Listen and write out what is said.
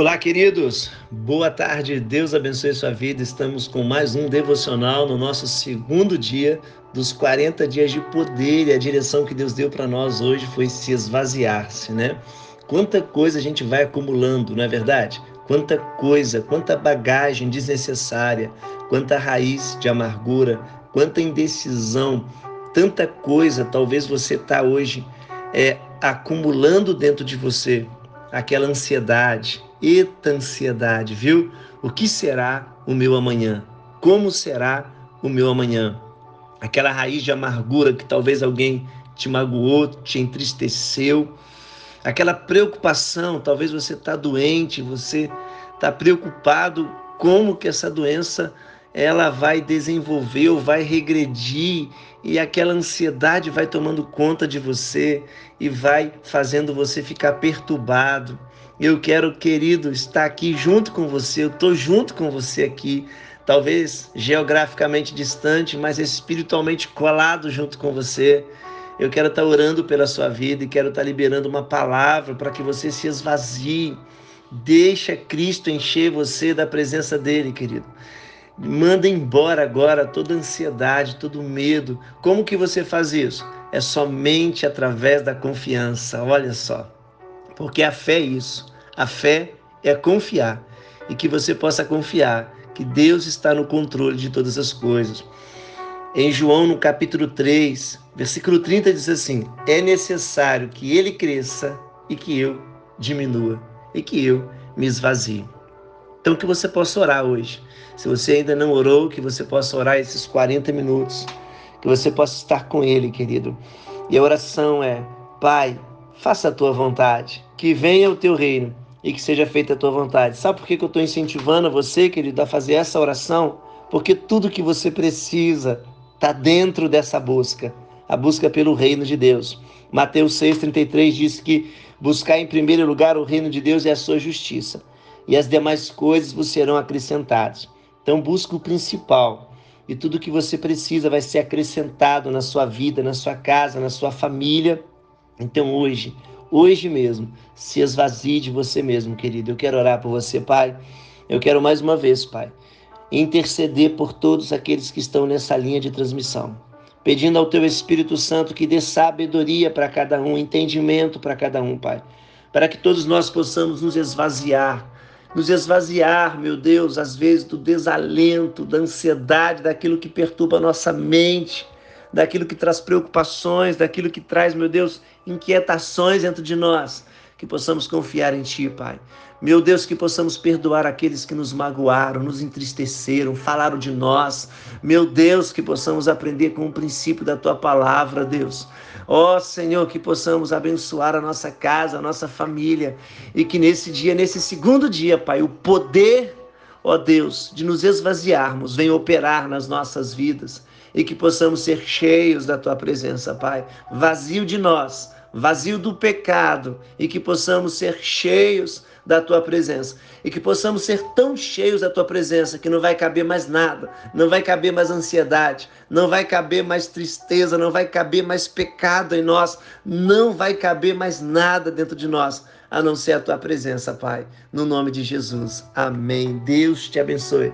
Olá, queridos. Boa tarde. Deus abençoe sua vida. Estamos com mais um devocional no nosso segundo dia dos 40 dias de poder e a direção que Deus deu para nós hoje foi se esvaziar-se, né? Quanta coisa a gente vai acumulando, não é verdade? Quanta coisa, quanta bagagem desnecessária, quanta raiz de amargura, quanta indecisão, tanta coisa talvez você está hoje é, acumulando dentro de você, aquela ansiedade, Eita ansiedade, viu? O que será o meu amanhã? Como será o meu amanhã? Aquela raiz de amargura que talvez alguém te magoou, te entristeceu, aquela preocupação, talvez você está doente, você está preocupado como que essa doença ela vai desenvolver ou vai regredir e aquela ansiedade vai tomando conta de você e vai fazendo você ficar perturbado. Eu quero, querido, estar aqui junto com você. Eu estou junto com você aqui, talvez geograficamente distante, mas espiritualmente colado junto com você. Eu quero estar orando pela sua vida e quero estar liberando uma palavra para que você se esvazie. Deixa Cristo encher você da presença dele, querido. Manda embora agora toda ansiedade, todo medo. Como que você faz isso? É somente através da confiança. Olha só. Porque a fé é isso. A fé é confiar e que você possa confiar que Deus está no controle de todas as coisas. Em João, no capítulo 3, versículo 30, diz assim: É necessário que ele cresça e que eu diminua, e que eu me esvazie. Então, que você possa orar hoje. Se você ainda não orou, que você possa orar esses 40 minutos, que você possa estar com Ele, querido. E a oração é: Pai, faça a tua vontade, que venha o teu reino e que seja feita a tua vontade. Sabe por que eu estou incentivando você, querido, a fazer essa oração? Porque tudo que você precisa está dentro dessa busca, a busca pelo reino de Deus. Mateus 6,33 diz que buscar em primeiro lugar o reino de Deus e a sua justiça, e as demais coisas vos serão acrescentadas. Então busca o principal, e tudo que você precisa vai ser acrescentado na sua vida, na sua casa, na sua família. Então hoje, hoje mesmo, se esvazie de você mesmo, querido. Eu quero orar por você, Pai. Eu quero mais uma vez, Pai, interceder por todos aqueles que estão nessa linha de transmissão, pedindo ao Teu Espírito Santo que dê sabedoria para cada um, entendimento para cada um, Pai, para que todos nós possamos nos esvaziar, nos esvaziar, meu Deus, às vezes do desalento, da ansiedade, daquilo que perturba a nossa mente daquilo que traz preocupações, daquilo que traz, meu Deus, inquietações dentro de nós. Que possamos confiar em Ti, Pai. Meu Deus, que possamos perdoar aqueles que nos magoaram, nos entristeceram, falaram de nós. Meu Deus, que possamos aprender com o princípio da Tua palavra, Deus. Ó oh, Senhor, que possamos abençoar a nossa casa, a nossa família. E que nesse dia, nesse segundo dia, Pai, o poder, ó oh Deus, de nos esvaziarmos venha operar nas nossas vidas e que possamos ser cheios da tua presença, Pai. Vazio de nós, vazio do pecado e que possamos ser cheios da tua presença e que possamos ser tão cheios da tua presença que não vai caber mais nada, não vai caber mais ansiedade, não vai caber mais tristeza, não vai caber mais pecado em nós, não vai caber mais nada dentro de nós a não ser a tua presença, Pai. No nome de Jesus. Amém. Deus te abençoe.